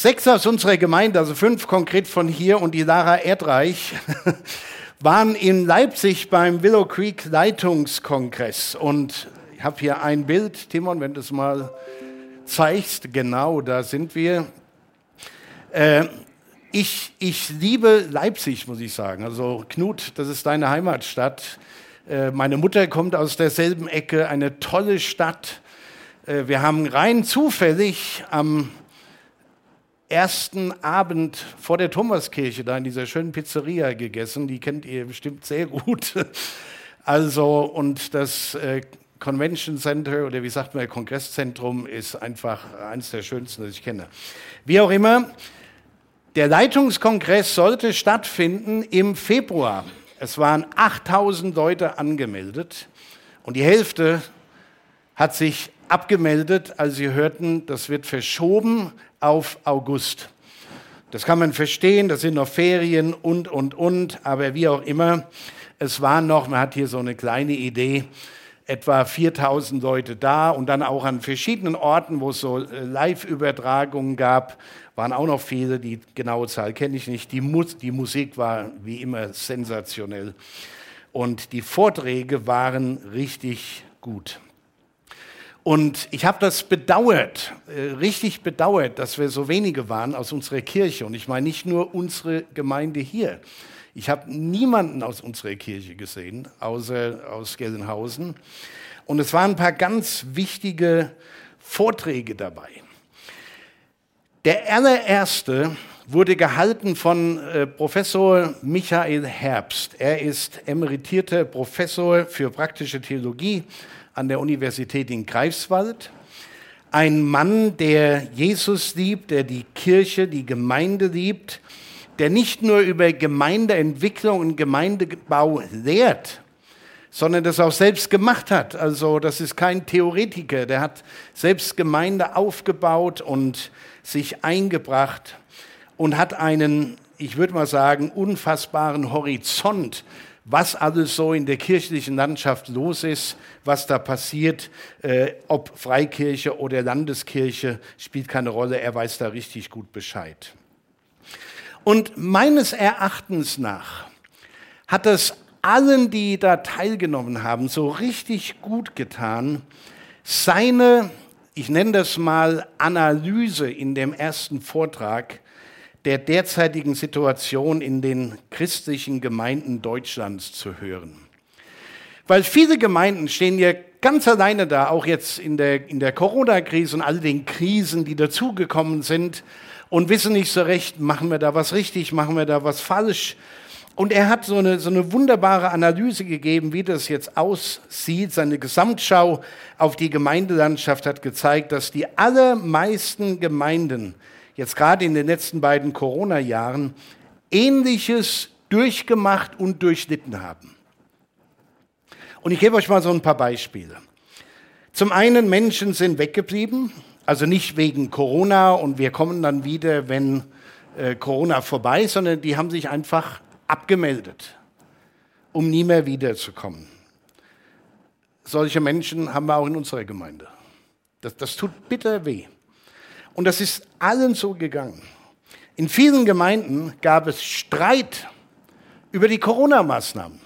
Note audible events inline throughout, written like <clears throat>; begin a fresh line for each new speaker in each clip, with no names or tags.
Sechs aus unserer Gemeinde, also fünf konkret von hier und die Lara Erdreich, <laughs> waren in Leipzig beim Willow Creek Leitungskongress. Und ich habe hier ein Bild, Timon, wenn du es mal zeigst, genau, da sind wir. Äh, ich, ich liebe Leipzig, muss ich sagen. Also Knut, das ist deine Heimatstadt. Äh, meine Mutter kommt aus derselben Ecke, eine tolle Stadt. Äh, wir haben rein zufällig am ersten Abend vor der Thomaskirche da in dieser schönen Pizzeria gegessen. Die kennt ihr bestimmt sehr gut. <laughs> Also, und das äh, Convention Center oder wie sagt man, Kongresszentrum ist einfach eines der schönsten, das ich kenne. Wie auch immer, der Leitungskongress sollte stattfinden im Februar. Es waren 8000 Leute angemeldet und die Hälfte hat sich abgemeldet, als sie hörten, das wird verschoben auf August. Das kann man verstehen, das sind noch Ferien und, und, und, aber wie auch immer, es waren noch, man hat hier so eine kleine Idee, etwa 4000 Leute da und dann auch an verschiedenen Orten, wo es so äh, Live-Übertragungen gab, waren auch noch viele, die genaue Zahl kenne ich nicht. Die, Mus die Musik war wie immer sensationell und die Vorträge waren richtig gut. Und ich habe das bedauert, äh, richtig bedauert, dass wir so wenige waren aus unserer Kirche. Und ich meine nicht nur unsere Gemeinde hier. Ich habe niemanden aus unserer Kirche gesehen, außer aus Gelsenhausen. Und es waren ein paar ganz wichtige Vorträge dabei. Der allererste wurde gehalten von äh, Professor Michael Herbst. Er ist emeritierter Professor für praktische Theologie an der Universität in Greifswald. Ein Mann, der Jesus liebt, der die Kirche, die Gemeinde liebt, der nicht nur über Gemeindeentwicklung und Gemeindebau lehrt, sondern das auch selbst gemacht hat. Also das ist kein Theoretiker, der hat selbst Gemeinde aufgebaut und sich eingebracht und hat einen, ich würde mal sagen, unfassbaren Horizont was alles so in der kirchlichen Landschaft los ist, was da passiert, äh, ob Freikirche oder Landeskirche, spielt keine Rolle, er weiß da richtig gut Bescheid. Und meines Erachtens nach hat es allen, die da teilgenommen haben, so richtig gut getan, seine, ich nenne das mal, Analyse in dem ersten Vortrag der derzeitigen Situation in den christlichen Gemeinden Deutschlands zu hören. Weil viele Gemeinden stehen ja ganz alleine da, auch jetzt in der, in der Corona-Krise und all den Krisen, die dazugekommen sind und wissen nicht so recht, machen wir da was richtig, machen wir da was falsch. Und er hat so eine, so eine wunderbare Analyse gegeben, wie das jetzt aussieht. Seine Gesamtschau auf die Gemeindelandschaft hat gezeigt, dass die allermeisten Gemeinden jetzt gerade in den letzten beiden Corona-Jahren Ähnliches durchgemacht und durchlitten haben. Und ich gebe euch mal so ein paar Beispiele. Zum einen, Menschen sind weggeblieben, also nicht wegen Corona und wir kommen dann wieder, wenn äh, Corona vorbei ist, sondern die haben sich einfach abgemeldet, um nie mehr wiederzukommen. Solche Menschen haben wir auch in unserer Gemeinde. Das, das tut bitter weh. Und das ist allen so gegangen. In vielen Gemeinden gab es Streit über die Corona-Maßnahmen.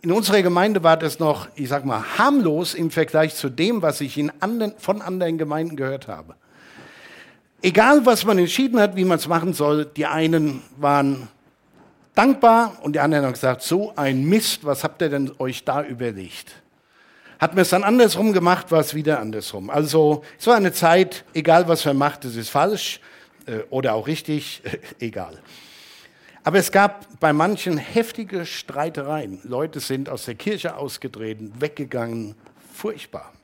In unserer Gemeinde war das noch, ich sag mal, harmlos im Vergleich zu dem, was ich anderen, von anderen Gemeinden gehört habe. Egal, was man entschieden hat, wie man es machen soll, die einen waren dankbar und die anderen haben gesagt, so ein Mist, was habt ihr denn euch da überlegt? Hat man es dann andersrum gemacht, war es wieder andersrum. Also es war eine Zeit, egal was man macht, es ist falsch äh, oder auch richtig, <laughs> egal. Aber es gab bei manchen heftige Streitereien. Leute sind aus der Kirche ausgetreten, weggegangen, furchtbar.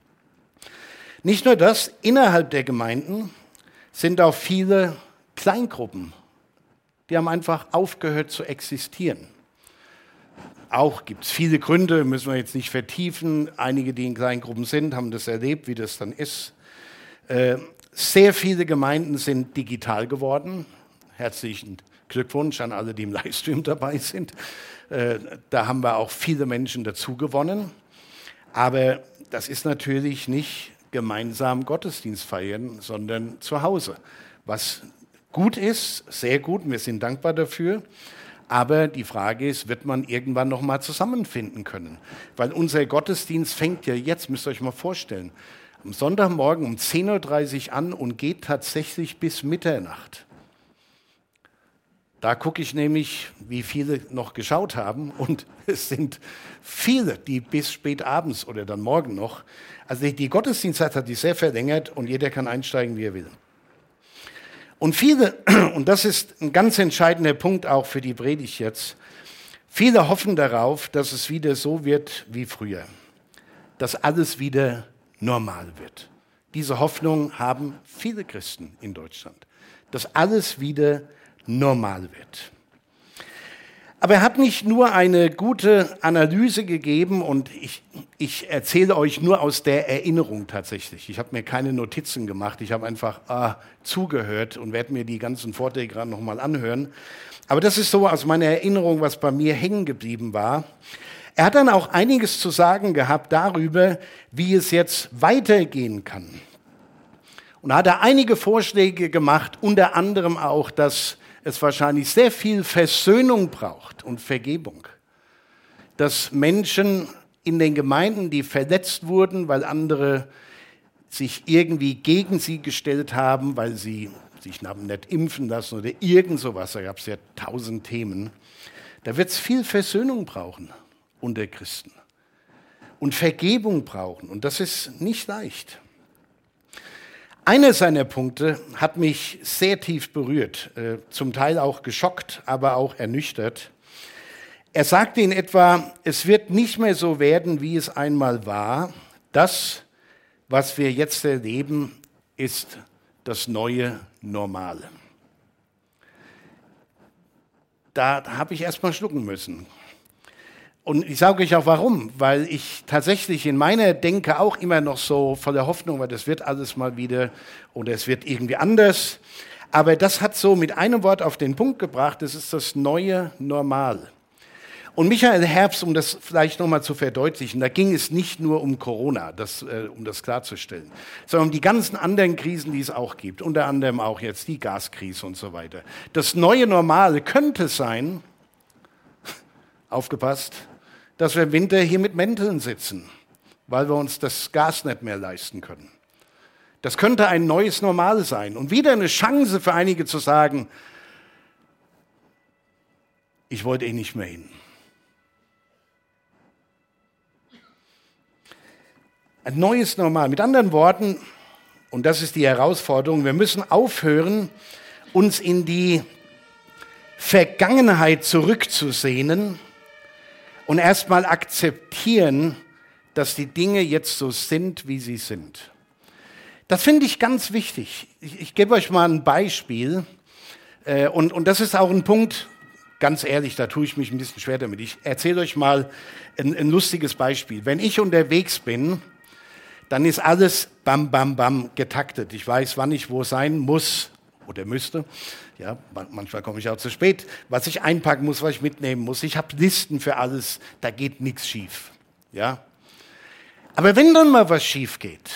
Nicht nur das, innerhalb der Gemeinden sind auch viele Kleingruppen, die haben einfach aufgehört zu existieren. Auch gibt es viele Gründe, müssen wir jetzt nicht vertiefen. Einige, die in kleinen Gruppen sind, haben das erlebt, wie das dann ist. Äh, sehr viele Gemeinden sind digital geworden. Herzlichen Glückwunsch an alle, die im Livestream dabei sind. Äh, da haben wir auch viele Menschen dazu gewonnen. Aber das ist natürlich nicht gemeinsam Gottesdienst feiern, sondern zu Hause was gut ist, sehr gut, wir sind dankbar dafür. Aber die Frage ist, wird man irgendwann noch mal zusammenfinden können? Weil unser Gottesdienst fängt ja jetzt, müsst ihr euch mal vorstellen, am Sonntagmorgen um 10.30 Uhr an und geht tatsächlich bis Mitternacht. Da gucke ich nämlich, wie viele noch geschaut haben <laughs> und es sind viele, die bis spät abends oder dann morgen noch. Also die Gottesdienstzeit hat sich sehr verlängert und jeder kann einsteigen, wie er will. Und viele, <clears throat> und das ist ein ganz entscheidender Punkt auch für die Predigt jetzt, viele hoffen darauf, dass es wieder so wird wie früher, dass alles wieder normal wird. Diese Hoffnung haben viele Christen in Deutschland, dass alles wieder normal wird. Aber er hat nicht nur eine gute Analyse gegeben und ich, ich erzähle euch nur aus der Erinnerung tatsächlich. Ich habe mir keine Notizen gemacht, ich habe einfach ah, zugehört und werde mir die ganzen Vorträge gerade nochmal anhören. Aber das ist so aus meiner Erinnerung, was bei mir hängen geblieben war. Er hat dann auch einiges zu sagen gehabt darüber, wie es jetzt weitergehen kann. Und hat er einige Vorschläge gemacht, unter anderem auch, dass es wahrscheinlich sehr viel Versöhnung braucht und Vergebung. Dass Menschen in den Gemeinden, die verletzt wurden, weil andere sich irgendwie gegen sie gestellt haben, weil sie sich haben nicht impfen lassen oder irgend sowas, da gab es ja tausend Themen, da wird es viel Versöhnung brauchen unter Christen und Vergebung brauchen. Und das ist nicht leicht. Einer seiner Punkte hat mich sehr tief berührt, äh, zum Teil auch geschockt, aber auch ernüchtert. Er sagte in etwa, es wird nicht mehr so werden, wie es einmal war. Das, was wir jetzt erleben, ist das neue Normale. Da habe ich erst mal schlucken müssen. Und ich sage euch auch warum, weil ich tatsächlich in meiner Denke auch immer noch so voller Hoffnung war, das wird alles mal wieder oder es wird irgendwie anders. Aber das hat so mit einem Wort auf den Punkt gebracht, das ist das neue Normal. Und Michael Herbst, um das vielleicht nochmal zu verdeutlichen, da ging es nicht nur um Corona, das, äh, um das klarzustellen, sondern um die ganzen anderen Krisen, die es auch gibt, unter anderem auch jetzt die Gaskrise und so weiter. Das neue Normal könnte sein, <laughs> aufgepasst, dass wir im Winter hier mit Mänteln sitzen, weil wir uns das Gas nicht mehr leisten können. Das könnte ein neues Normal sein und wieder eine Chance für einige zu sagen, ich wollte eh nicht mehr hin. Ein neues Normal. Mit anderen Worten, und das ist die Herausforderung, wir müssen aufhören, uns in die Vergangenheit zurückzusehnen und erstmal akzeptieren, dass die Dinge jetzt so sind, wie sie sind. Das finde ich ganz wichtig. Ich, ich gebe euch mal ein Beispiel. Äh, und, und das ist auch ein Punkt, ganz ehrlich, da tue ich mich ein bisschen schwer damit. Ich erzähle euch mal ein, ein lustiges Beispiel. Wenn ich unterwegs bin, dann ist alles bam, bam, bam getaktet. Ich weiß, wann ich wo sein muss oder müsste. Ja, manchmal komme ich auch zu spät. Was ich einpacken muss, was ich mitnehmen muss. Ich habe Listen für alles. Da geht nichts schief. Ja. Aber wenn dann mal was schief geht,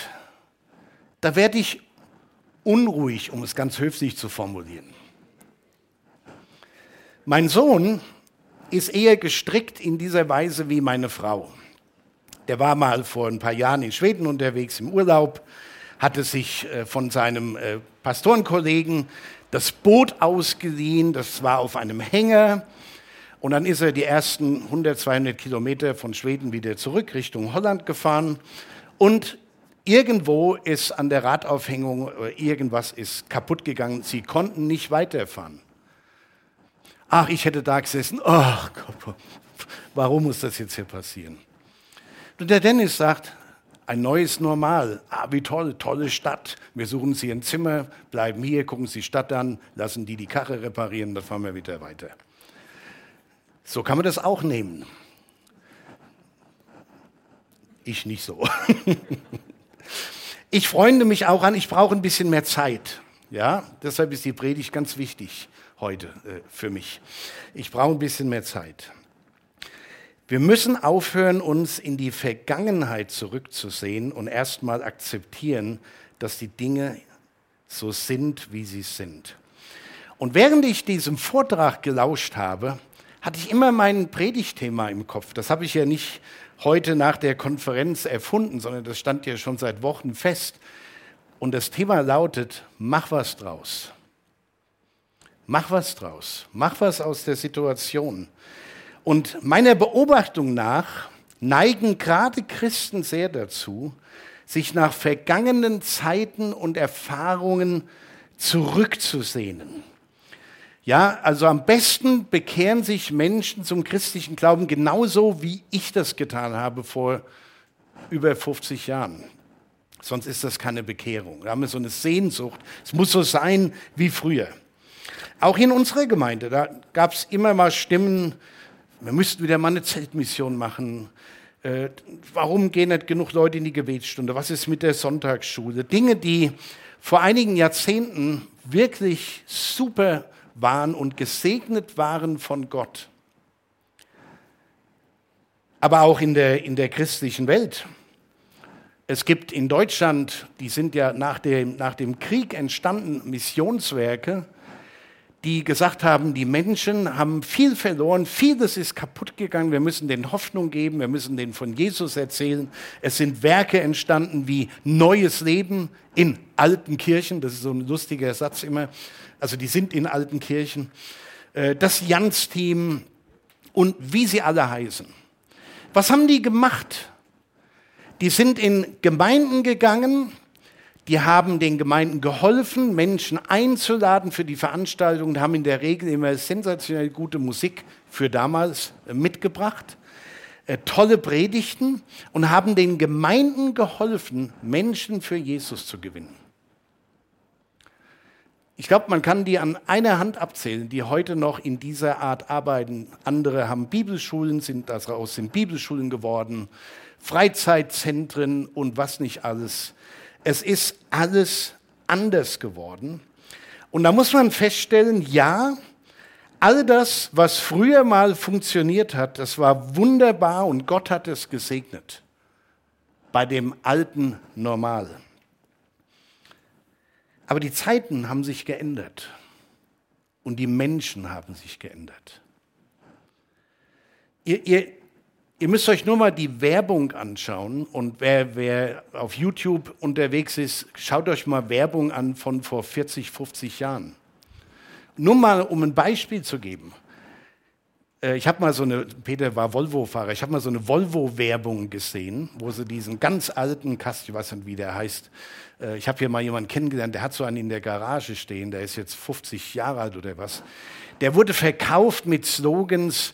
da werde ich unruhig, um es ganz höflich zu formulieren. Mein Sohn ist eher gestrickt in dieser Weise wie meine Frau. Der war mal vor ein paar Jahren in Schweden unterwegs im Urlaub, hatte sich äh, von seinem äh, Pastorenkollegen das Boot ausgeliehen, das war auf einem Hänger. Und dann ist er die ersten 100, 200 Kilometer von Schweden wieder zurück Richtung Holland gefahren. Und irgendwo ist an der Radaufhängung irgendwas ist kaputt gegangen. Sie konnten nicht weiterfahren. Ach, ich hätte da gesessen. Ach warum muss das jetzt hier passieren? Und der Dennis sagt, ein neues Normal. Ah, wie toll, tolle Stadt. Wir suchen Sie ein Zimmer, bleiben hier, gucken Sie die Stadt an, lassen die die Karre reparieren, dann fahren wir wieder weiter. So kann man das auch nehmen. Ich nicht so. <laughs> Ich freunde mich auch an, ich brauche ein bisschen mehr Zeit. Ja, deshalb ist die Predigt ganz wichtig heute äh, für mich. Ich brauche ein bisschen mehr Zeit. Wir müssen aufhören, uns in die Vergangenheit zurückzusehen und erstmal akzeptieren, dass die Dinge so sind, wie sie sind. Und während ich diesem Vortrag gelauscht habe, hatte ich immer mein Predigtthema im Kopf. Das habe ich ja nicht heute nach der Konferenz erfunden, sondern das stand ja schon seit Wochen fest. Und das Thema lautet, mach was draus. Mach was draus. Mach was aus der Situation. Und meiner Beobachtung nach neigen gerade Christen sehr dazu, sich nach vergangenen Zeiten und Erfahrungen zurückzusehnen. Ja, also am besten bekehren sich Menschen zum christlichen Glauben genauso, wie ich das getan habe vor über 50 Jahren. Sonst ist das keine Bekehrung. Da haben wir so eine Sehnsucht. Es muss so sein wie früher. Auch in unserer Gemeinde, da gab es immer mal Stimmen, wir müssten wieder mal eine Zeltmission machen. Äh, warum gehen nicht genug Leute in die Gebetsstunde? Was ist mit der Sonntagsschule? Dinge, die vor einigen Jahrzehnten wirklich super waren und gesegnet waren von Gott. Aber auch in der, in der christlichen Welt. Es gibt in Deutschland, die sind ja nach dem, nach dem Krieg entstanden, Missionswerke, die gesagt haben, die Menschen haben viel verloren, vieles ist kaputt gegangen, wir müssen denen Hoffnung geben, wir müssen denen von Jesus erzählen. Es sind Werke entstanden wie Neues Leben in alten Kirchen, das ist so ein lustiger Satz immer, also die sind in alten Kirchen. Äh, das Jans-Team und wie sie alle heißen. Was haben die gemacht? Die sind in Gemeinden gegangen, die haben den Gemeinden geholfen, Menschen einzuladen für die Veranstaltungen, haben in der Regel immer sensationell gute Musik für damals äh, mitgebracht, äh, tolle Predigten und haben den Gemeinden geholfen, Menschen für Jesus zu gewinnen. Ich glaube, man kann die an einer Hand abzählen, die heute noch in dieser Art arbeiten. Andere haben Bibelschulen, sind daraus sind Bibelschulen geworden, Freizeitzentren und was nicht alles. Es ist alles anders geworden. Und da muss man feststellen, ja, all das, was früher mal funktioniert hat, das war wunderbar und Gott hat es gesegnet. Bei dem alten Normal. Aber die Zeiten haben sich geändert und die Menschen haben sich geändert. Ihr, ihr, Ihr müsst euch nur mal die Werbung anschauen und wer, wer, auf YouTube unterwegs ist, schaut euch mal Werbung an von vor 40, 50 Jahren. Nur mal, um ein Beispiel zu geben. Äh, ich habe mal so eine, Peter war Volvo-Fahrer, ich habe mal so eine Volvo-Werbung gesehen, wo sie diesen ganz alten Kasten, ich weiß nicht, wie der heißt, äh, ich habe hier mal jemanden kennengelernt, der hat so einen in der Garage stehen, der ist jetzt 50 Jahre alt oder was. Der wurde verkauft mit Slogans,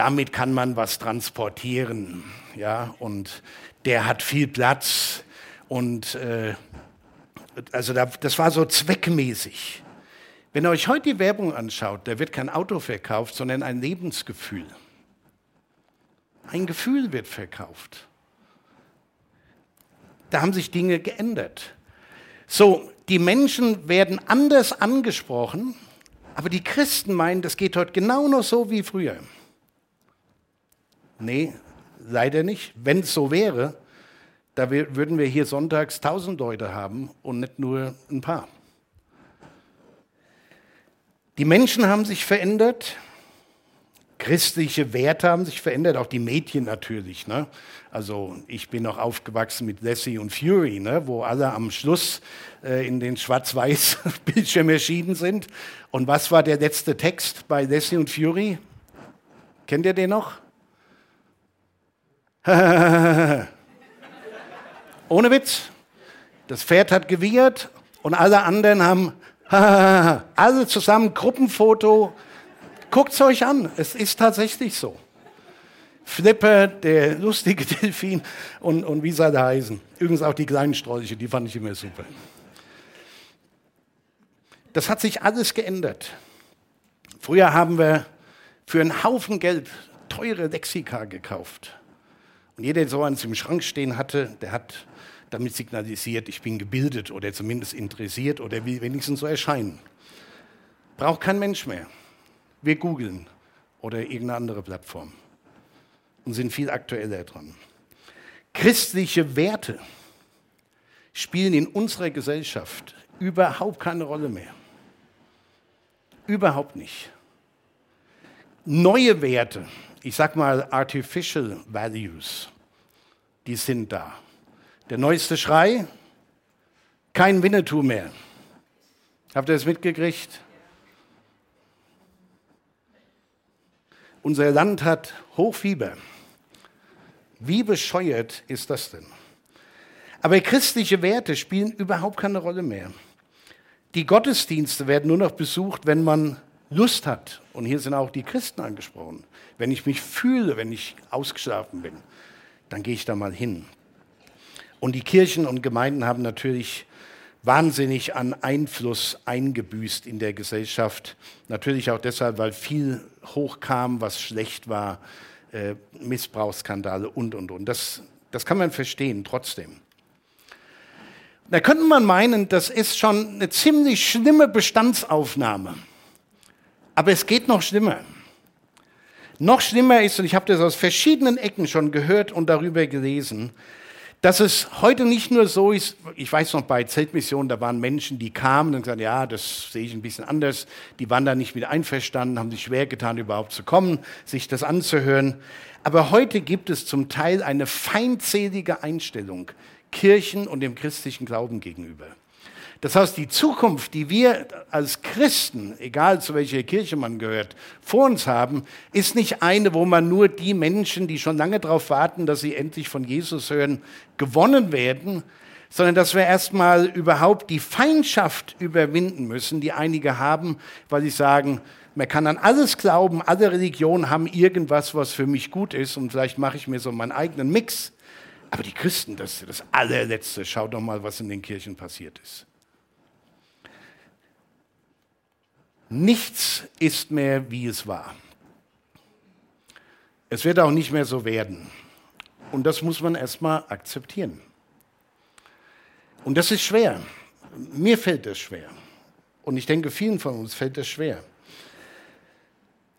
damit kann man was transportieren. Ja, und der hat viel Platz und äh, also da, das war so zweckmäßig. Wenn ihr euch heute die Werbung anschaut, da wird kein Auto verkauft, sondern ein Lebensgefühl. Ein Gefühl wird verkauft. Da haben sich Dinge geändert. So, die Menschen werden anders angesprochen, aber die Christen meinen, das geht heute genau noch so wie früher. Nee, leider nicht. Wenn es so wäre, da würden wir hier sonntags tausend Leute haben und nicht nur ein paar. Die Menschen haben sich verändert, christliche Werte haben sich verändert, auch die Medien natürlich. Ne? Also ich bin noch aufgewachsen mit Lassie und Fury, ne? wo alle am Schluss äh, in den Schwarz-Weiß-Bildschirm <laughs> erschienen sind. Und was war der letzte Text bei Lassie und Fury? Kennt ihr den noch? <laughs> Ohne Witz. Das Pferd hat gewiehert und alle anderen haben <laughs> alle zusammen Gruppenfoto. Guckt es euch an. Es ist tatsächlich so. Flipper, der lustige <laughs> Delfin und, und wie sie alle heißen. Übrigens auch die kleinen Strolche, die fand ich immer super. Das hat sich alles geändert. Früher haben wir für einen Haufen Geld teure Lexika gekauft. Und jeder, der so eins im Schrank stehen hatte, der hat damit signalisiert, ich bin gebildet oder zumindest interessiert oder wenigstens so erscheinen. Braucht kein Mensch mehr. Wir googeln oder irgendeine andere Plattform und sind viel aktueller dran. Christliche Werte spielen in unserer Gesellschaft überhaupt keine Rolle mehr. Überhaupt nicht. Neue Werte, ich sag mal Artificial Values, die sind da. Der neueste Schrei, kein Winnetou mehr. Habt ihr das mitgekriegt? Unser Land hat Hochfieber. Wie bescheuert ist das denn? Aber christliche Werte spielen überhaupt keine Rolle mehr. Die Gottesdienste werden nur noch besucht, wenn man Lust hat. Und hier sind auch die Christen angesprochen. Wenn ich mich fühle, wenn ich ausgeschlafen bin, dann gehe ich da mal hin. Und die Kirchen und Gemeinden haben natürlich wahnsinnig an Einfluss eingebüßt in der Gesellschaft. Natürlich auch deshalb, weil viel hochkam, was schlecht war, äh, Missbrauchsskandale und, und, und. Das, das kann man verstehen trotzdem. Da könnte man meinen, das ist schon eine ziemlich schlimme Bestandsaufnahme. Aber es geht noch schlimmer. Noch schlimmer ist, und ich habe das aus verschiedenen Ecken schon gehört und darüber gelesen, dass es heute nicht nur so ist, ich weiß noch bei Zeltmissionen, da waren Menschen, die kamen und gesagt, ja, das sehe ich ein bisschen anders, die waren da nicht mit einverstanden, haben sich schwer getan, überhaupt zu kommen, sich das anzuhören. Aber heute gibt es zum Teil eine feindselige Einstellung Kirchen und dem christlichen Glauben gegenüber. Das heißt, die Zukunft, die wir als Christen, egal zu welcher Kirche man gehört, vor uns haben, ist nicht eine, wo man nur die Menschen, die schon lange darauf warten, dass sie endlich von Jesus hören, gewonnen werden, sondern dass wir erstmal überhaupt die Feindschaft überwinden müssen, die einige haben, weil sie sagen, man kann an alles glauben, alle Religionen haben irgendwas, was für mich gut ist und vielleicht mache ich mir so meinen eigenen Mix. Aber die Christen, das ist das allerletzte. Schau doch mal, was in den Kirchen passiert ist. Nichts ist mehr, wie es war. Es wird auch nicht mehr so werden. Und das muss man erstmal akzeptieren. Und das ist schwer. Mir fällt das schwer. Und ich denke, vielen von uns fällt das schwer.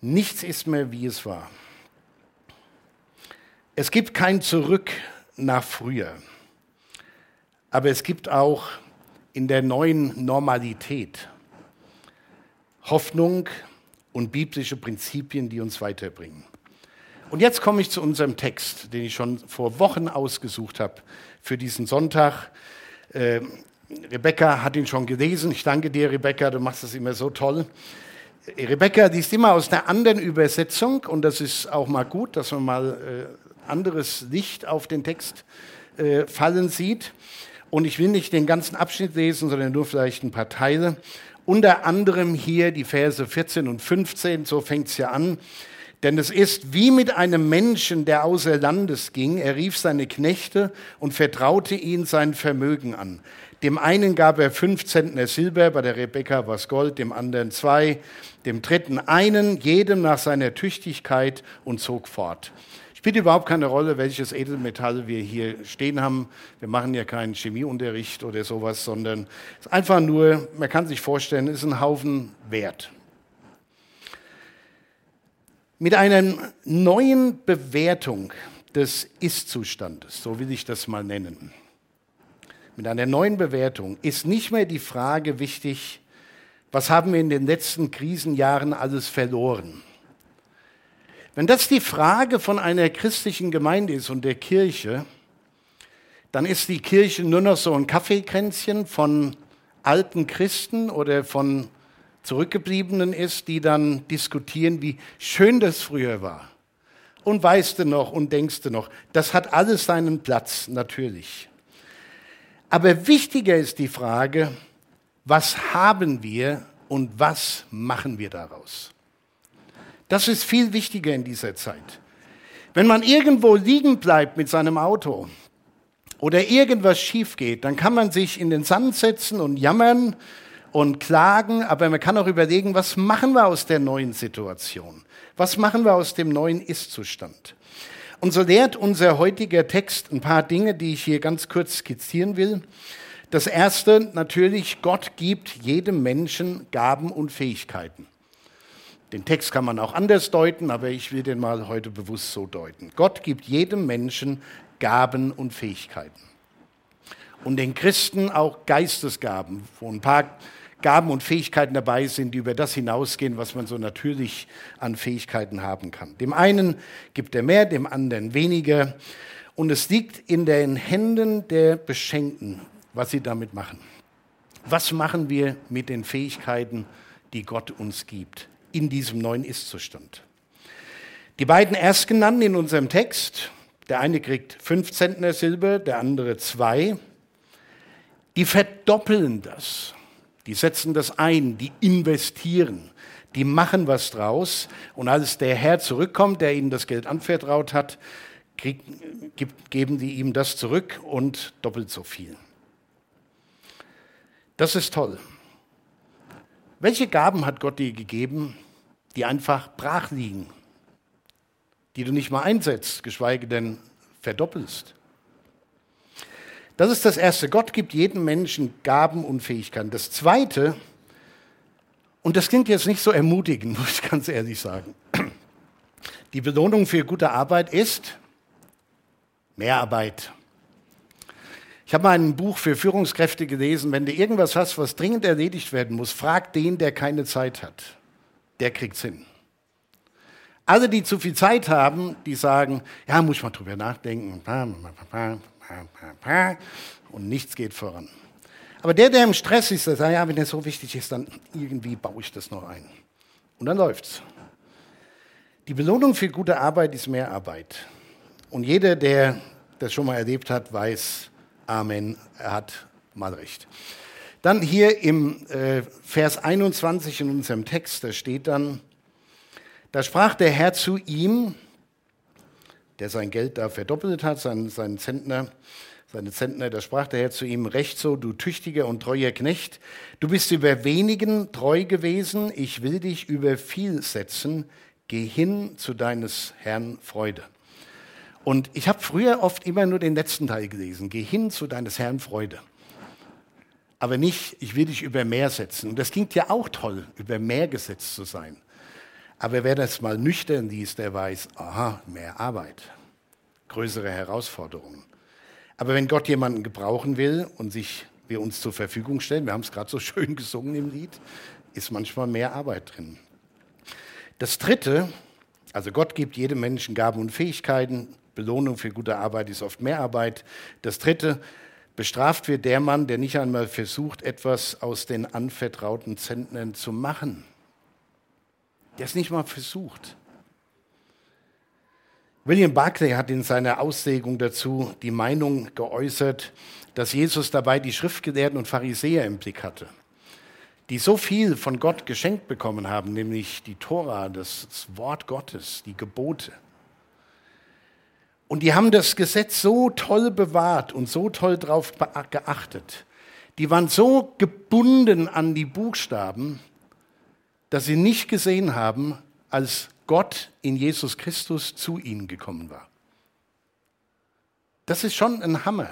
Nichts ist mehr, wie es war. Es gibt kein Zurück nach früher. Aber es gibt auch in der neuen Normalität Hoffnung und biblische Prinzipien, die uns weiterbringen. Und jetzt komme ich zu unserem Text, den ich schon vor Wochen ausgesucht habe für diesen Sonntag. Äh, Rebecca hat ihn schon gelesen. Ich danke dir, Rebecca, du machst das immer so toll. Rebecca liest immer aus einer anderen Übersetzung und das ist auch mal gut, dass man mal äh, anderes Licht auf den Text äh, fallen sieht. Und ich will nicht den ganzen Abschnitt lesen, sondern nur vielleicht ein paar Teile. Unter anderem hier die Verse 14 und 15, so fängt es ja an. Denn es ist wie mit einem Menschen, der außer Landes ging. Er rief seine Knechte und vertraute ihnen sein Vermögen an. Dem einen gab er fünf Zentner Silber, bei der Rebekka was Gold, dem anderen zwei, dem dritten einen, jedem nach seiner Tüchtigkeit und zog fort. Spielt überhaupt keine Rolle, welches Edelmetall wir hier stehen haben. Wir machen ja keinen Chemieunterricht oder sowas, sondern es ist einfach nur, man kann sich vorstellen, es ist ein Haufen Wert. Mit einer neuen Bewertung des Ist-Zustandes, so will ich das mal nennen, mit einer neuen Bewertung ist nicht mehr die Frage wichtig, was haben wir in den letzten Krisenjahren alles verloren? Wenn das die Frage von einer christlichen Gemeinde ist und der Kirche, dann ist die Kirche nur noch so ein Kaffeekränzchen von alten Christen oder von Zurückgebliebenen ist, die dann diskutieren, wie schön das früher war. Und weißt du noch und denkst du noch, das hat alles seinen Platz, natürlich. Aber wichtiger ist die Frage, was haben wir und was machen wir daraus? Das ist viel wichtiger in dieser Zeit. Wenn man irgendwo liegen bleibt mit seinem Auto oder irgendwas schief geht, dann kann man sich in den Sand setzen und jammern und klagen, aber man kann auch überlegen, was machen wir aus der neuen Situation? Was machen wir aus dem neuen Ist-Zustand? Und so lehrt unser heutiger Text ein paar Dinge, die ich hier ganz kurz skizzieren will. Das erste, natürlich, Gott gibt jedem Menschen Gaben und Fähigkeiten. Den Text kann man auch anders deuten, aber ich will den mal heute bewusst so deuten. Gott gibt jedem Menschen Gaben und Fähigkeiten. und den Christen auch Geistesgaben, wo ein paar Gaben und Fähigkeiten dabei sind, die über das hinausgehen, was man so natürlich an Fähigkeiten haben kann. Dem einen gibt er mehr, dem anderen weniger. Und es liegt in den Händen der Beschenkten, was sie damit machen. Was machen wir mit den Fähigkeiten, die Gott uns gibt, in diesem neuen Ist-Zustand? Die beiden Erstgenannten in unserem Text, der eine kriegt fünf Zentner Silber, der andere zwei, die verdoppeln das. Die setzen das ein, die investieren, die machen was draus. Und als der Herr zurückkommt, der ihnen das Geld anvertraut hat, krieg, geben die ihm das zurück und doppelt so viel. Das ist toll. Welche Gaben hat Gott dir gegeben, die einfach brach liegen, die du nicht mal einsetzt, geschweige denn verdoppelst? Das ist das Erste. Gott gibt jedem Menschen Gaben und Fähigkeiten. Das Zweite, und das klingt jetzt nicht so ermutigend, <laughs> muss ich ganz ehrlich sagen. Die Belohnung für gute Arbeit ist Mehrarbeit. Ich habe mal ein Buch für Führungskräfte gelesen. Wenn du irgendwas hast, was dringend erledigt werden muss, frag den, der keine Zeit hat. Der kriegt's hin. Alle, die zu viel Zeit haben, die sagen, ja, muss ich mal drüber nachdenken und nichts geht voran. Aber der, der im Stress ist, der sagt, ja, wenn er so wichtig ist, dann irgendwie baue ich das noch ein. Und dann läuft's. Die Belohnung für gute Arbeit ist mehr Arbeit. Und jeder, der das schon mal erlebt hat, weiß, Amen, er hat mal recht. Dann hier im äh, Vers 21 in unserem Text, da steht dann, da sprach der Herr zu ihm, der sein Geld da verdoppelt hat, seinen, seinen Zentner, seine Zentner, da sprach der Herr zu ihm, recht so, du tüchtiger und treuer Knecht, du bist über wenigen treu gewesen, ich will dich über viel setzen, geh hin zu deines Herrn Freude. Und ich habe früher oft immer nur den letzten Teil gelesen, geh hin zu deines Herrn Freude. Aber nicht, ich will dich über mehr setzen. Und das klingt ja auch toll, über mehr gesetzt zu sein. Aber wer das mal nüchtern liest, der weiß, aha, mehr Arbeit, größere Herausforderungen. Aber wenn Gott jemanden gebrauchen will und sich wir uns zur Verfügung stellen, wir haben es gerade so <laughs> schön gesungen im Lied, ist manchmal mehr Arbeit drin. Das Dritte, also Gott gibt jedem Menschen Gaben und Fähigkeiten, Belohnung für gute Arbeit ist oft mehr Arbeit. Das Dritte, bestraft wird der Mann, der nicht einmal versucht, etwas aus den anvertrauten Zentnern zu machen. Der es nicht mal versucht. William Barclay hat in seiner Auslegung dazu die Meinung geäußert, dass Jesus dabei die Schriftgelehrten und Pharisäer im Blick hatte, die so viel von Gott geschenkt bekommen haben, nämlich die Tora, das Wort Gottes, die Gebote. Und die haben das Gesetz so toll bewahrt und so toll darauf geachtet. Die waren so gebunden an die Buchstaben, dass sie nicht gesehen haben, als Gott in Jesus Christus zu ihnen gekommen war. Das ist schon ein Hammer.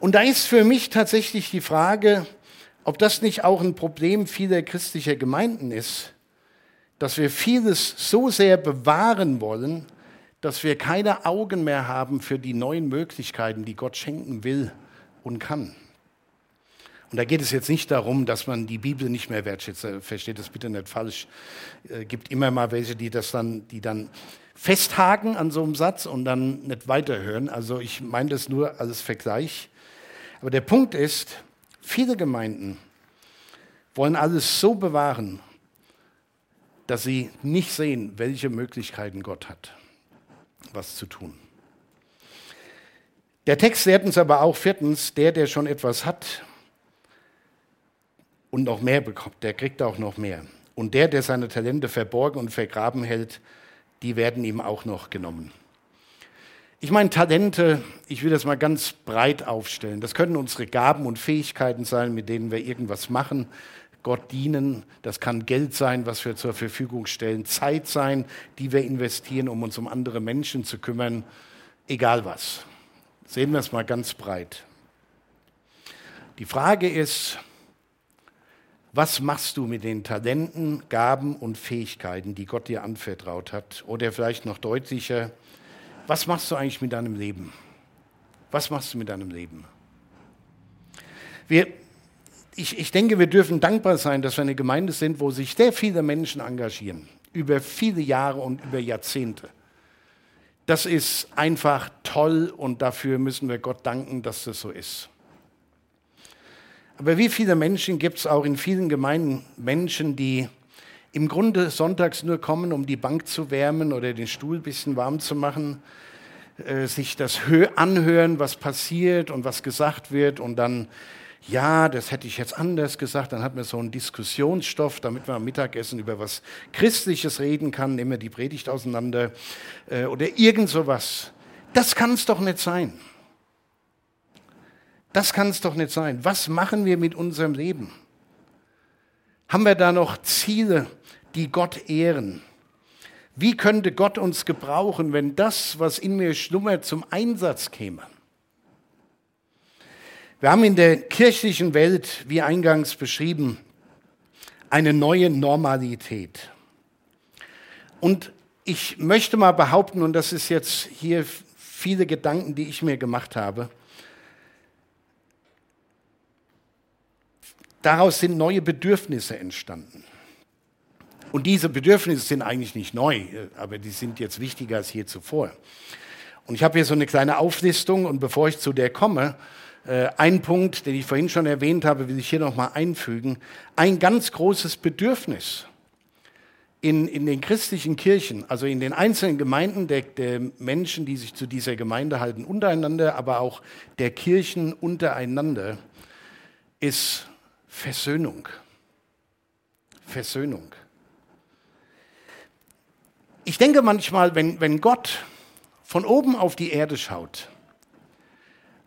Und da ist für mich tatsächlich die Frage, ob das nicht auch ein Problem vieler christlicher Gemeinden ist, dass wir vieles so sehr bewahren wollen, dass wir keine Augen mehr haben für die neuen Möglichkeiten, die Gott schenken will und kann. Und da geht es jetzt nicht darum, dass man die Bibel nicht mehr wertschätzt. Äh, versteht das bitte nicht falsch. Es äh, gibt immer mal welche, die das dann, die dann festhaken an so einem Satz und dann nicht weiterhören. Also ich meine das nur als Vergleich. Aber der Punkt ist, viele Gemeinden wollen alles so bewahren, dass sie nicht sehen, welche Möglichkeiten Gott hat, was zu tun. Der Text lehrt uns aber auch viertens, der, der schon etwas hat, und noch mehr bekommt, der kriegt auch noch mehr. Und der, der seine Talente verborgen und vergraben hält, die werden ihm auch noch genommen. Ich meine, Talente, ich will das mal ganz breit aufstellen. Das können unsere Gaben und Fähigkeiten sein, mit denen wir irgendwas machen, Gott dienen. Das kann Geld sein, was wir zur Verfügung stellen, Zeit sein, die wir investieren, um uns um andere Menschen zu kümmern. Egal was. Sehen wir es mal ganz breit. Die Frage ist, was machst du mit den Talenten, Gaben und Fähigkeiten, die Gott dir anvertraut hat? Oder vielleicht noch deutlicher, was machst du eigentlich mit deinem Leben? Was machst du mit deinem Leben? Wir, ich, ich denke, wir dürfen dankbar sein, dass wir eine Gemeinde sind, wo sich sehr viele Menschen engagieren, über viele Jahre und über Jahrzehnte. Das ist einfach toll und dafür müssen wir Gott danken, dass das so ist. Aber wie viele Menschen gibt es auch in vielen Gemeinden, Menschen, die im Grunde sonntags nur kommen, um die Bank zu wärmen oder den Stuhl ein bisschen warm zu machen, äh, sich das anhören, was passiert und was gesagt wird und dann, ja, das hätte ich jetzt anders gesagt, dann hat man so einen Diskussionsstoff, damit man am Mittagessen über was Christliches reden kann, nehmen wir die Predigt auseinander äh, oder irgend sowas. Das kann es doch nicht sein. Das kann es doch nicht sein. Was machen wir mit unserem Leben? Haben wir da noch Ziele, die Gott ehren? Wie könnte Gott uns gebrauchen, wenn das, was in mir schlummert, zum Einsatz käme? Wir haben in der kirchlichen Welt, wie eingangs beschrieben, eine neue Normalität. Und ich möchte mal behaupten, und das ist jetzt hier viele Gedanken, die ich mir gemacht habe, Daraus sind neue Bedürfnisse entstanden. Und diese Bedürfnisse sind eigentlich nicht neu, aber die sind jetzt wichtiger als je zuvor. Und ich habe hier so eine kleine Auflistung und bevor ich zu der komme, ein Punkt, den ich vorhin schon erwähnt habe, will ich hier nochmal einfügen. Ein ganz großes Bedürfnis in, in den christlichen Kirchen, also in den einzelnen Gemeinden der, der Menschen, die sich zu dieser Gemeinde halten, untereinander, aber auch der Kirchen untereinander, ist Versöhnung. Versöhnung. Ich denke manchmal, wenn, wenn Gott von oben auf die Erde schaut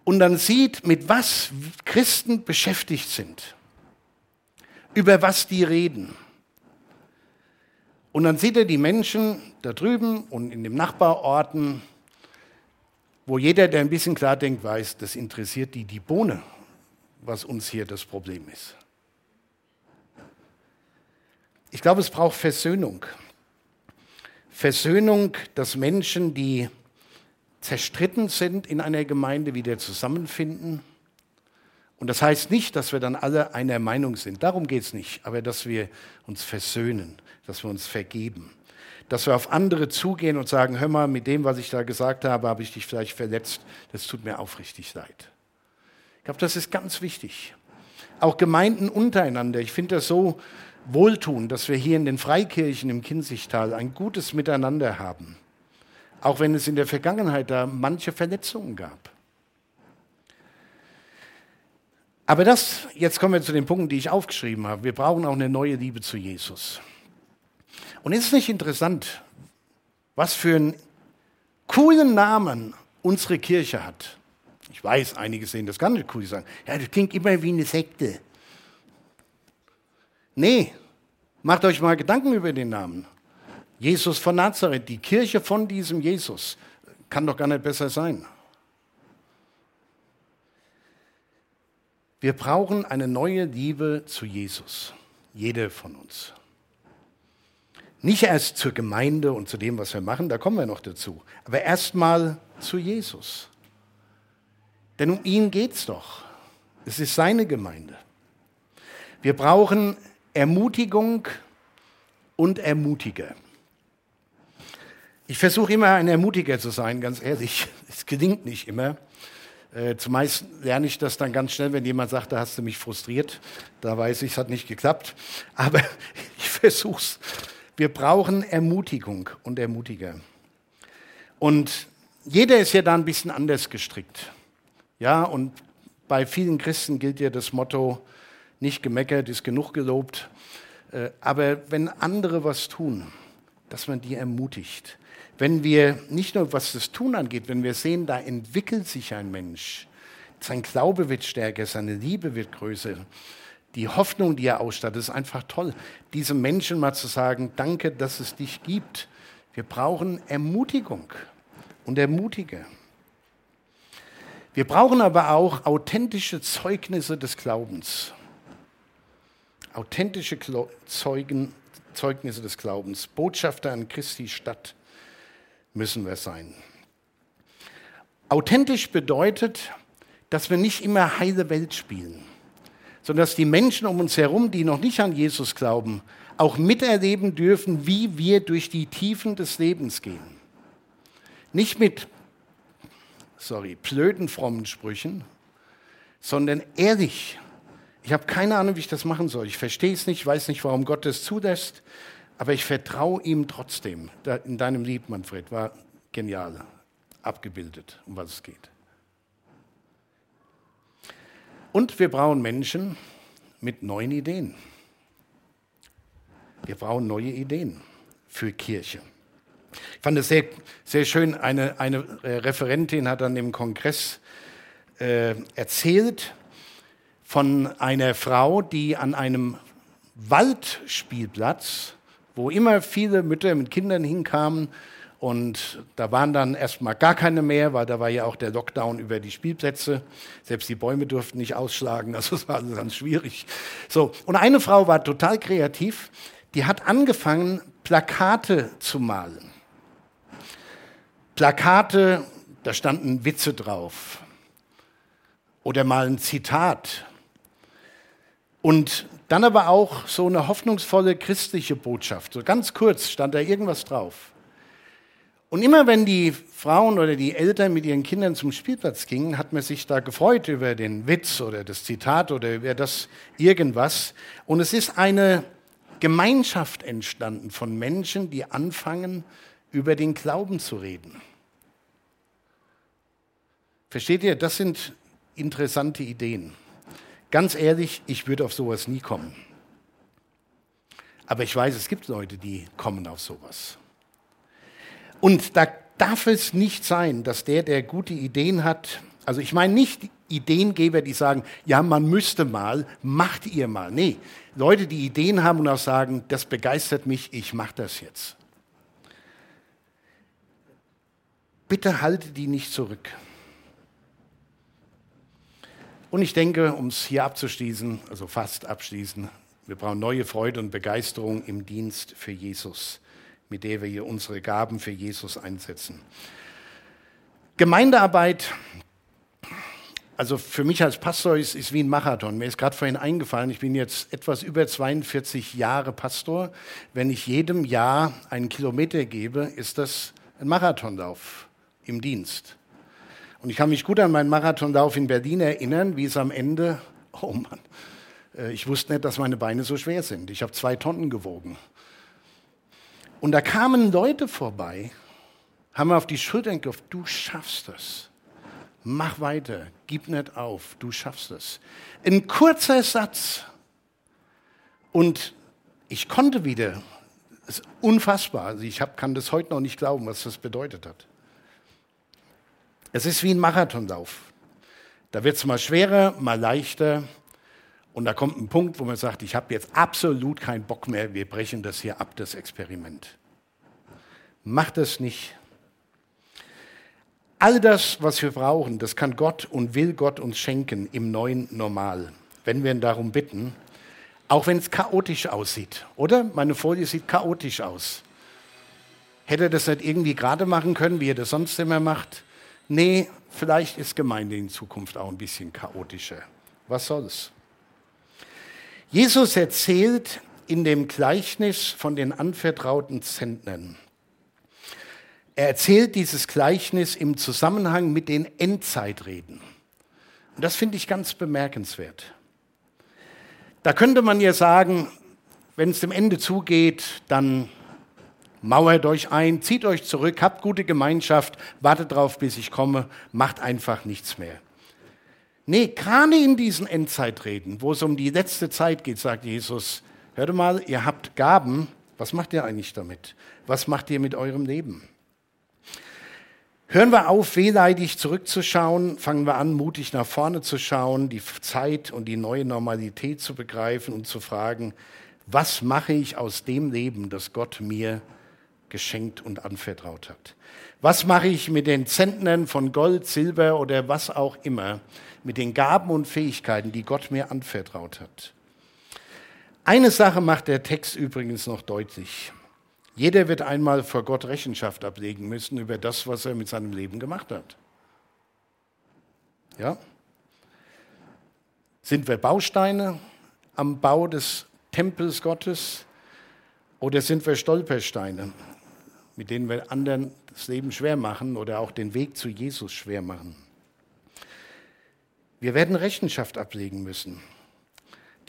und dann sieht, mit was Christen beschäftigt sind, über was die reden, und dann sieht er die Menschen da drüben und in den Nachbarorten, wo jeder, der ein bisschen klar denkt, weiß, das interessiert die die Bohne, was uns hier das Problem ist. Ich glaube, es braucht Versöhnung. Versöhnung, dass Menschen, die zerstritten sind in einer Gemeinde, wieder zusammenfinden. Und das heißt nicht, dass wir dann alle einer Meinung sind. Darum geht es nicht. Aber dass wir uns versöhnen, dass wir uns vergeben. Dass wir auf andere zugehen und sagen, hör mal, mit dem, was ich da gesagt habe, habe ich dich vielleicht verletzt. Das tut mir aufrichtig leid. Ich glaube, das ist ganz wichtig. Auch Gemeinden untereinander. Ich finde das so wohltun, dass wir hier in den Freikirchen im Kinzigtal ein gutes Miteinander haben. Auch wenn es in der Vergangenheit da manche Verletzungen gab. Aber das, jetzt kommen wir zu den Punkten, die ich aufgeschrieben habe. Wir brauchen auch eine neue Liebe zu Jesus. Und ist es nicht interessant, was für einen coolen Namen unsere Kirche hat? Ich weiß, einige sehen das gar nicht cool, sagen, ja, das klingt immer wie eine Sekte. Nee, macht euch mal Gedanken über den Namen. Jesus von Nazareth, die Kirche von diesem Jesus. Kann doch gar nicht besser sein. Wir brauchen eine neue Liebe zu Jesus. Jede von uns. Nicht erst zur Gemeinde und zu dem, was wir machen, da kommen wir noch dazu. Aber erstmal zu Jesus. Denn um ihn geht es doch. Es ist seine Gemeinde. Wir brauchen Ermutigung und Ermutiger. Ich versuche immer ein Ermutiger zu sein, ganz ehrlich. Es gelingt nicht immer. Äh, zumeist lerne ich das dann ganz schnell, wenn jemand sagt, da hast du mich frustriert. Da weiß ich, es hat nicht geklappt. Aber <laughs> ich versuche es. Wir brauchen Ermutigung und Ermutiger. Und jeder ist ja da ein bisschen anders gestrickt. Ja, und bei vielen Christen gilt ja das Motto, nicht gemeckert, ist genug gelobt. Äh, aber wenn andere was tun, dass man die ermutigt. Wenn wir nicht nur was das Tun angeht, wenn wir sehen, da entwickelt sich ein Mensch, sein Glaube wird stärker, seine Liebe wird größer, die Hoffnung, die er ausstattet, ist einfach toll. Diesem Menschen mal zu sagen, danke, dass es dich gibt. Wir brauchen Ermutigung und Ermutiger. Wir brauchen aber auch authentische Zeugnisse des Glaubens authentische Zeugen, Zeugnisse des Glaubens, Botschafter an Christi Stadt müssen wir sein. Authentisch bedeutet, dass wir nicht immer heile Welt spielen, sondern dass die Menschen um uns herum, die noch nicht an Jesus glauben, auch miterleben dürfen, wie wir durch die Tiefen des Lebens gehen. Nicht mit, sorry, blöden frommen Sprüchen, sondern ehrlich. Ich habe keine Ahnung, wie ich das machen soll. Ich verstehe es nicht, weiß nicht, warum Gott es zulässt, aber ich vertraue ihm trotzdem. In deinem Lied, Manfred, war genial abgebildet, um was es geht. Und wir brauchen Menschen mit neuen Ideen. Wir brauchen neue Ideen für Kirche. Ich fand es sehr, sehr schön, eine, eine äh, Referentin hat an dem Kongress äh, erzählt von einer Frau, die an einem Waldspielplatz, wo immer viele Mütter mit Kindern hinkamen, und da waren dann erstmal gar keine mehr, weil da war ja auch der Lockdown über die Spielplätze. Selbst die Bäume durften nicht ausschlagen, <laughs> also es war alles ganz schwierig. So, und eine Frau war total kreativ, die hat angefangen, Plakate zu malen. Plakate, da standen Witze drauf oder mal ein Zitat. Und dann aber auch so eine hoffnungsvolle christliche Botschaft. So ganz kurz stand da irgendwas drauf. Und immer wenn die Frauen oder die Eltern mit ihren Kindern zum Spielplatz gingen, hat man sich da gefreut über den Witz oder das Zitat oder über das irgendwas. Und es ist eine Gemeinschaft entstanden von Menschen, die anfangen, über den Glauben zu reden. Versteht ihr, das sind interessante Ideen. Ganz ehrlich, ich würde auf sowas nie kommen. Aber ich weiß, es gibt Leute, die kommen auf sowas. Und da darf es nicht sein, dass der, der gute Ideen hat, also ich meine nicht Ideengeber, die sagen, ja, man müsste mal, macht ihr mal. Nee, Leute, die Ideen haben und auch sagen, das begeistert mich, ich mache das jetzt. Bitte halte die nicht zurück. Und ich denke, um es hier abzuschließen, also fast abschließen, wir brauchen neue Freude und Begeisterung im Dienst für Jesus, mit der wir hier unsere Gaben für Jesus einsetzen. Gemeindearbeit, also für mich als Pastor ist, ist wie ein Marathon. Mir ist gerade vorhin eingefallen, ich bin jetzt etwas über 42 Jahre Pastor. Wenn ich jedem Jahr einen Kilometer gebe, ist das ein Marathonlauf im Dienst. Und ich kann mich gut an meinen Marathonlauf in Berlin erinnern, wie es am Ende, oh Mann, äh, ich wusste nicht, dass meine Beine so schwer sind. Ich habe zwei Tonnen gewogen. Und da kamen Leute vorbei, haben mir auf die Schultern geklopft, du schaffst das. Mach weiter, gib nicht auf, du schaffst es. Ein kurzer Satz. Und ich konnte wieder. Das ist unfassbar. Also ich kann das heute noch nicht glauben, was das bedeutet hat. Es ist wie ein Marathonlauf. Da wird es mal schwerer, mal leichter. Und da kommt ein Punkt, wo man sagt, ich habe jetzt absolut keinen Bock mehr, wir brechen das hier ab, das Experiment. Macht es nicht. All das, was wir brauchen, das kann Gott und will Gott uns schenken im neuen Normal, wenn wir ihn darum bitten, auch wenn es chaotisch aussieht. Oder? Meine Folie sieht chaotisch aus. Hätte er das nicht irgendwie gerade machen können, wie er das sonst immer macht? Nee, vielleicht ist Gemeinde in Zukunft auch ein bisschen chaotischer. Was soll's? Jesus erzählt in dem Gleichnis von den anvertrauten Zentnern. Er erzählt dieses Gleichnis im Zusammenhang mit den Endzeitreden. Und das finde ich ganz bemerkenswert. Da könnte man ja sagen, wenn es dem Ende zugeht, dann Mauert euch ein, zieht euch zurück, habt gute Gemeinschaft, wartet drauf, bis ich komme, macht einfach nichts mehr. Nee, gerade in diesen Endzeitreden, wo es um die letzte Zeit geht, sagt Jesus, hört mal, ihr habt Gaben, was macht ihr eigentlich damit? Was macht ihr mit eurem Leben? Hören wir auf, wehleidig zurückzuschauen, fangen wir an, mutig nach vorne zu schauen, die Zeit und die neue Normalität zu begreifen und zu fragen, was mache ich aus dem Leben, das Gott mir geschenkt und anvertraut hat. Was mache ich mit den Zentnern von Gold, Silber oder was auch immer, mit den Gaben und Fähigkeiten, die Gott mir anvertraut hat? Eine Sache macht der Text übrigens noch deutlich. Jeder wird einmal vor Gott Rechenschaft ablegen müssen über das, was er mit seinem Leben gemacht hat. Ja? Sind wir Bausteine am Bau des Tempels Gottes oder sind wir Stolpersteine, mit denen wir anderen das Leben schwer machen oder auch den Weg zu Jesus schwer machen? Wir werden Rechenschaft ablegen müssen.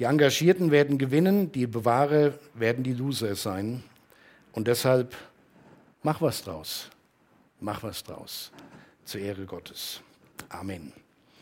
Die Engagierten werden gewinnen, die Bewahrer werden die Loser sein. Und deshalb mach was draus. Mach was draus. Zur Ehre Gottes. Amen.